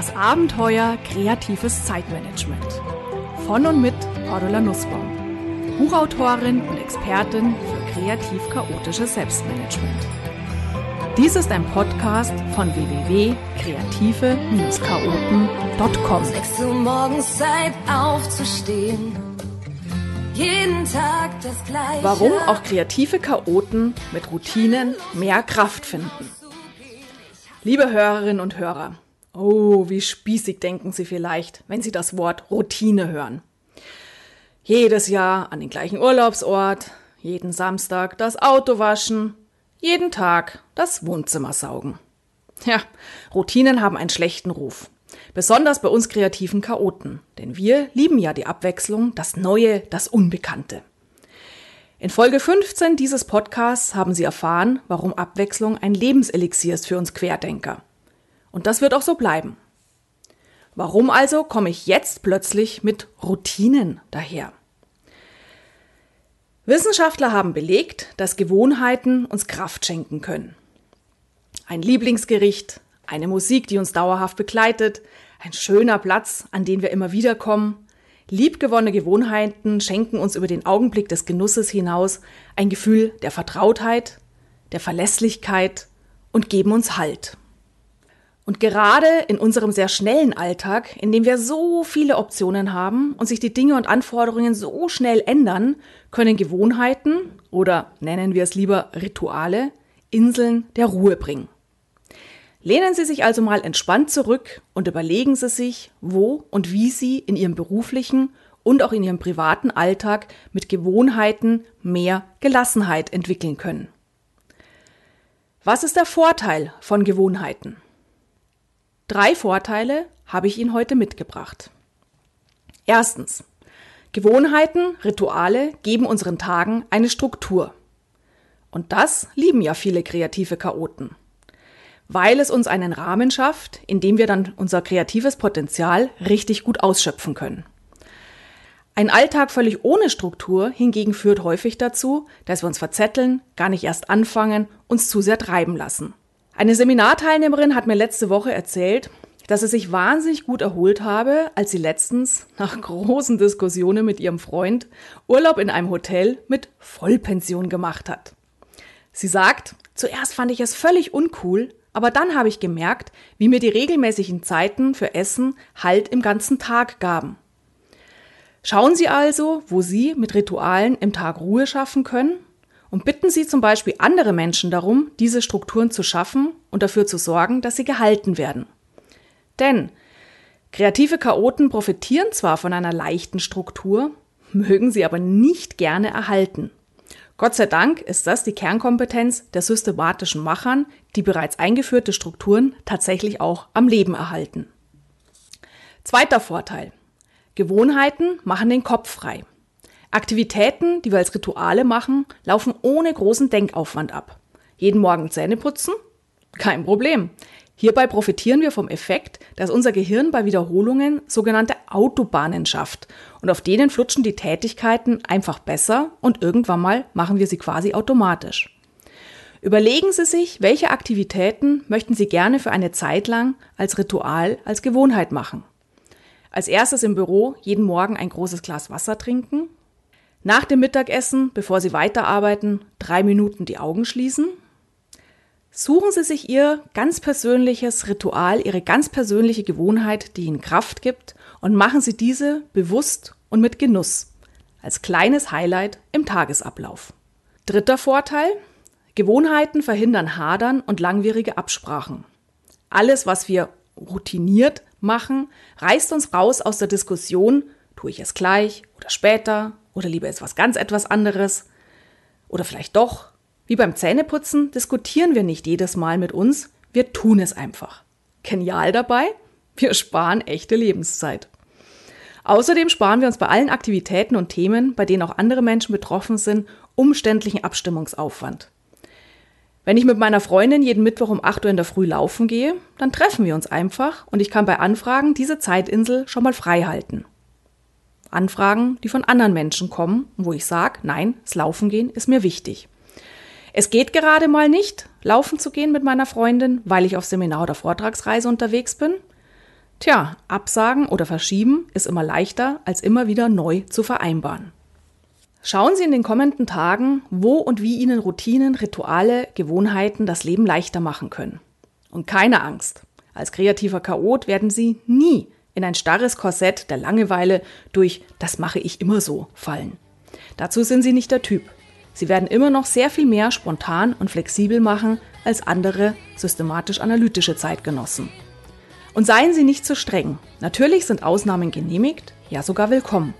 Das Abenteuer kreatives Zeitmanagement. Von und mit Cordula Nussbaum. Buchautorin und Expertin für kreativ-chaotisches Selbstmanagement. Dies ist ein Podcast von www.kreative-chaoten.com. 6 Uhr morgens Zeit aufzustehen. Jeden Tag das gleiche. Warum auch kreative Chaoten mit Routinen mehr Kraft finden. Liebe Hörerinnen und Hörer, oh, wie spießig denken Sie vielleicht, wenn Sie das Wort Routine hören. Jedes Jahr an den gleichen Urlaubsort, jeden Samstag das Auto waschen, jeden Tag das Wohnzimmer saugen. Ja, Routinen haben einen schlechten Ruf. Besonders bei uns kreativen Chaoten, denn wir lieben ja die Abwechslung, das Neue, das Unbekannte. In Folge 15 dieses Podcasts haben Sie erfahren, warum Abwechslung ein Lebenselixier ist für uns Querdenker. Und das wird auch so bleiben. Warum also komme ich jetzt plötzlich mit Routinen daher? Wissenschaftler haben belegt, dass Gewohnheiten uns Kraft schenken können. Ein Lieblingsgericht, eine Musik, die uns dauerhaft begleitet, ein schöner Platz, an den wir immer wieder kommen, Liebgewonnene Gewohnheiten schenken uns über den Augenblick des Genusses hinaus ein Gefühl der Vertrautheit, der Verlässlichkeit und geben uns Halt. Und gerade in unserem sehr schnellen Alltag, in dem wir so viele Optionen haben und sich die Dinge und Anforderungen so schnell ändern, können Gewohnheiten oder nennen wir es lieber Rituale Inseln der Ruhe bringen. Lehnen Sie sich also mal entspannt zurück und überlegen Sie sich, wo und wie Sie in Ihrem beruflichen und auch in Ihrem privaten Alltag mit Gewohnheiten mehr Gelassenheit entwickeln können. Was ist der Vorteil von Gewohnheiten? Drei Vorteile habe ich Ihnen heute mitgebracht. Erstens. Gewohnheiten, Rituale geben unseren Tagen eine Struktur. Und das lieben ja viele kreative Chaoten weil es uns einen Rahmen schafft, in dem wir dann unser kreatives Potenzial richtig gut ausschöpfen können. Ein Alltag völlig ohne Struktur hingegen führt häufig dazu, dass wir uns verzetteln, gar nicht erst anfangen, uns zu sehr treiben lassen. Eine Seminarteilnehmerin hat mir letzte Woche erzählt, dass sie sich wahnsinnig gut erholt habe, als sie letztens nach großen Diskussionen mit ihrem Freund Urlaub in einem Hotel mit Vollpension gemacht hat. Sie sagt, zuerst fand ich es völlig uncool, aber dann habe ich gemerkt, wie mir die regelmäßigen Zeiten für Essen Halt im ganzen Tag gaben. Schauen Sie also, wo Sie mit Ritualen im Tag Ruhe schaffen können und bitten Sie zum Beispiel andere Menschen darum, diese Strukturen zu schaffen und dafür zu sorgen, dass sie gehalten werden. Denn kreative Chaoten profitieren zwar von einer leichten Struktur, mögen sie aber nicht gerne erhalten. Gott sei Dank ist das die Kernkompetenz der systematischen Machern, die bereits eingeführte Strukturen tatsächlich auch am Leben erhalten. Zweiter Vorteil. Gewohnheiten machen den Kopf frei. Aktivitäten, die wir als Rituale machen, laufen ohne großen Denkaufwand ab. Jeden Morgen Zähne putzen? Kein Problem. Hierbei profitieren wir vom Effekt, dass unser Gehirn bei Wiederholungen sogenannte Autobahnen schafft und auf denen flutschen die Tätigkeiten einfach besser und irgendwann mal machen wir sie quasi automatisch. Überlegen Sie sich, welche Aktivitäten möchten Sie gerne für eine Zeit lang als Ritual, als Gewohnheit machen. Als erstes im Büro jeden Morgen ein großes Glas Wasser trinken. Nach dem Mittagessen, bevor Sie weiterarbeiten, drei Minuten die Augen schließen Suchen Sie sich Ihr ganz persönliches Ritual, Ihre ganz persönliche Gewohnheit, die Ihnen Kraft gibt, und machen Sie diese bewusst und mit Genuss als kleines Highlight im Tagesablauf. Dritter Vorteil. Gewohnheiten verhindern Hadern und langwierige Absprachen. Alles, was wir routiniert machen, reißt uns raus aus der Diskussion, tue ich es gleich oder später oder lieber etwas ganz etwas anderes oder vielleicht doch wie beim Zähneputzen diskutieren wir nicht jedes Mal mit uns, wir tun es einfach. Genial dabei? Wir sparen echte Lebenszeit. Außerdem sparen wir uns bei allen Aktivitäten und Themen, bei denen auch andere Menschen betroffen sind, umständlichen Abstimmungsaufwand. Wenn ich mit meiner Freundin jeden Mittwoch um 8 Uhr in der Früh laufen gehe, dann treffen wir uns einfach und ich kann bei Anfragen diese Zeitinsel schon mal frei halten. Anfragen, die von anderen Menschen kommen, wo ich sage, nein, das Laufen gehen ist mir wichtig. Es geht gerade mal nicht, laufen zu gehen mit meiner Freundin, weil ich auf Seminar oder Vortragsreise unterwegs bin. Tja, absagen oder verschieben ist immer leichter, als immer wieder neu zu vereinbaren. Schauen Sie in den kommenden Tagen, wo und wie Ihnen Routinen, Rituale, Gewohnheiten das Leben leichter machen können. Und keine Angst. Als kreativer Chaot werden Sie nie in ein starres Korsett der Langeweile durch das mache ich immer so fallen. Dazu sind Sie nicht der Typ. Sie werden immer noch sehr viel mehr spontan und flexibel machen als andere systematisch-analytische Zeitgenossen. Und seien Sie nicht zu streng. Natürlich sind Ausnahmen genehmigt, ja sogar willkommen.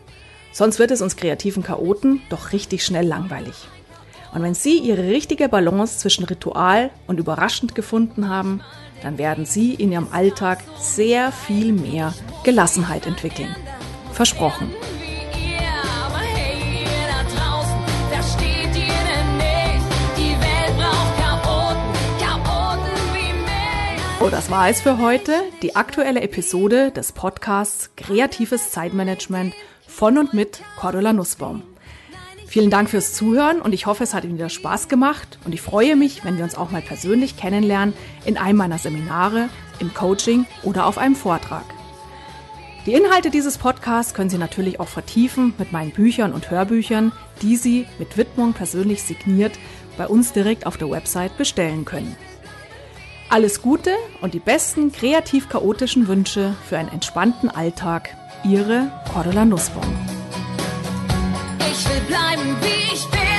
Sonst wird es uns kreativen Chaoten doch richtig schnell langweilig. Und wenn Sie Ihre richtige Balance zwischen Ritual und überraschend gefunden haben, dann werden Sie in Ihrem Alltag sehr viel mehr Gelassenheit entwickeln. Versprochen. Oh, das war es für heute. Die aktuelle Episode des Podcasts Kreatives Zeitmanagement von und mit Cordula Nussbaum. Vielen Dank fürs Zuhören und ich hoffe, es hat Ihnen wieder Spaß gemacht und ich freue mich, wenn wir uns auch mal persönlich kennenlernen in einem meiner Seminare, im Coaching oder auf einem Vortrag. Die Inhalte dieses Podcasts können Sie natürlich auch vertiefen mit meinen Büchern und Hörbüchern, die Sie mit Widmung persönlich signiert bei uns direkt auf der Website bestellen können. Alles Gute und die besten kreativ-chaotischen Wünsche für einen entspannten Alltag. Ihre Cordula Nussbaum. Ich will bleiben, wie ich bin.